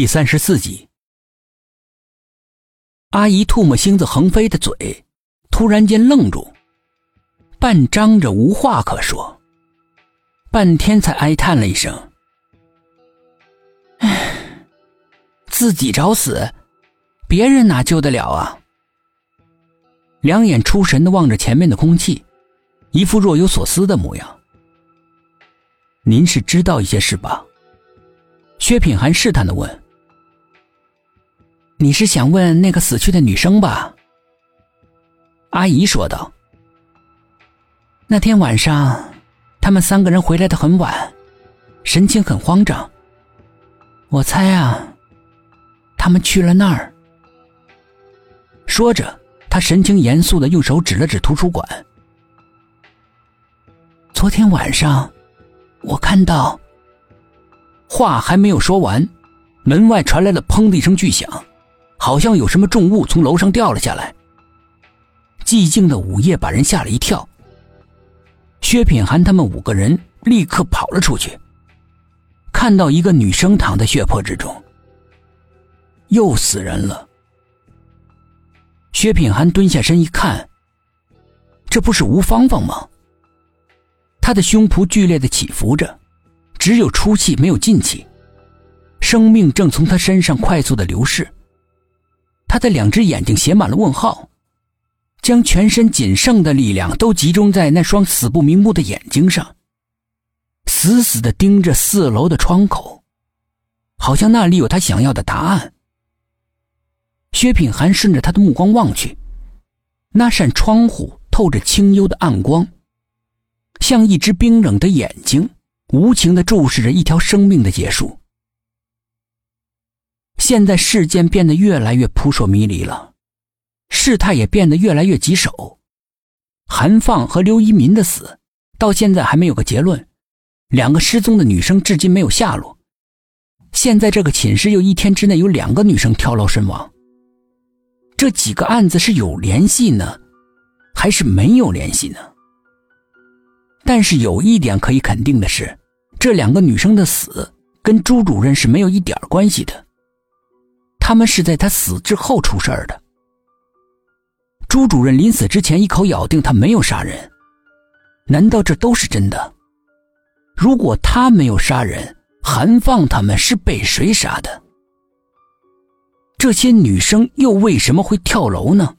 第三十四集，阿姨唾沫星子横飞的嘴突然间愣住，半张着无话可说，半天才哀叹了一声：“唉，自己找死，别人哪救得了啊？”两眼出神的望着前面的空气，一副若有所思的模样。您是知道一些事吧？薛品涵试探的问：“你是想问那个死去的女生吧？”阿姨说道：“那天晚上，他们三个人回来的很晚，神情很慌张。我猜啊，他们去了那儿。”说着，他神情严肃的用手指了指图书馆。昨天晚上，我看到。话还没有说完，门外传来了“砰”的一声巨响，好像有什么重物从楼上掉了下来。寂静的午夜把人吓了一跳。薛品涵他们五个人立刻跑了出去，看到一个女生躺在血泊之中，又死人了。薛品涵蹲下身一看，这不是吴芳芳吗？她的胸脯剧烈的起伏着。只有出气没有进气，生命正从她身上快速的流逝。他的两只眼睛写满了问号，将全身仅剩的力量都集中在那双死不瞑目的眼睛上，死死的盯着四楼的窗口，好像那里有他想要的答案。薛品涵顺着他的目光望去，那扇窗户透着清幽的暗光，像一只冰冷的眼睛。无情的注视着一条生命的结束。现在事件变得越来越扑朔迷离了，事态也变得越来越棘手。韩放和刘一民的死到现在还没有个结论，两个失踪的女生至今没有下落。现在这个寝室又一天之内有两个女生跳楼身亡，这几个案子是有联系呢，还是没有联系呢？但是有一点可以肯定的是。这两个女生的死跟朱主任是没有一点关系的，他们是在他死之后出事儿的。朱主任临死之前一口咬定他没有杀人，难道这都是真的？如果他没有杀人，韩放他们是被谁杀的？这些女生又为什么会跳楼呢？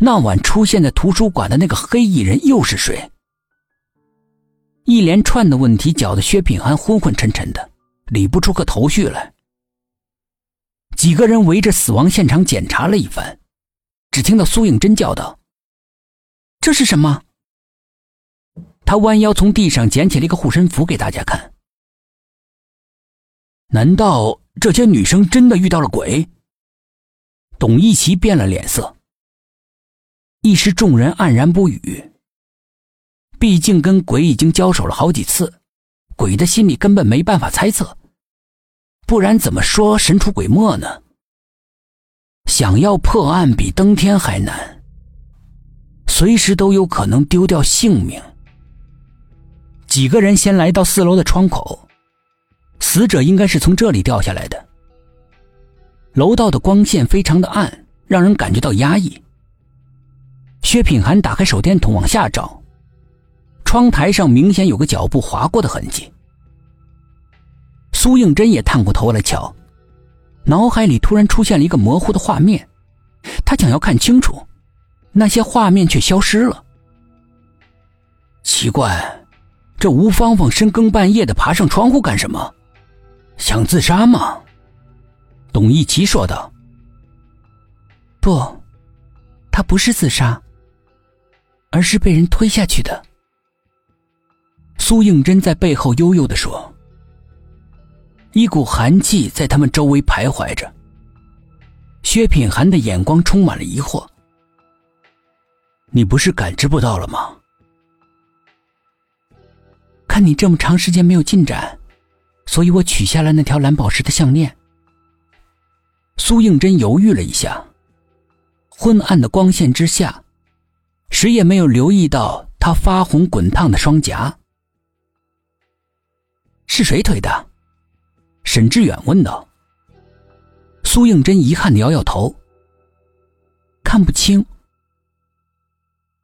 那晚出现在图书馆的那个黑衣人又是谁？一连串的问题搅得薛品涵昏昏沉沉的，理不出个头绪来。几个人围着死亡现场检查了一番，只听到苏应真叫道：“这是什么？”他弯腰从地上捡起了一个护身符给大家看。难道这些女生真的遇到了鬼？董一奇变了脸色，一时众人黯然不语。毕竟跟鬼已经交手了好几次，鬼的心里根本没办法猜测，不然怎么说神出鬼没呢？想要破案比登天还难，随时都有可能丢掉性命。几个人先来到四楼的窗口，死者应该是从这里掉下来的。楼道的光线非常的暗，让人感觉到压抑。薛品涵打开手电筒往下照。窗台上明显有个脚步划过的痕迹。苏应真也探过头来瞧，脑海里突然出现了一个模糊的画面，他想要看清楚，那些画面却消失了。奇怪，这吴芳芳深更半夜的爬上窗户干什么？想自杀吗？董一奇说道。不，他不是自杀，而是被人推下去的。苏应真在背后悠悠的说：“一股寒气在他们周围徘徊着。”薛品涵的眼光充满了疑惑：“你不是感知不到了吗？看你这么长时间没有进展，所以我取下了那条蓝宝石的项链。”苏应真犹豫了一下，昏暗的光线之下，谁也没有留意到他发红滚烫的双颊。是谁推的？沈志远问道。苏应真遗憾的摇摇头，看不清。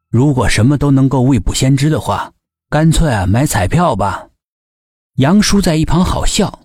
如果什么都能够未卜先知的话，干脆啊买彩票吧。杨叔在一旁好笑。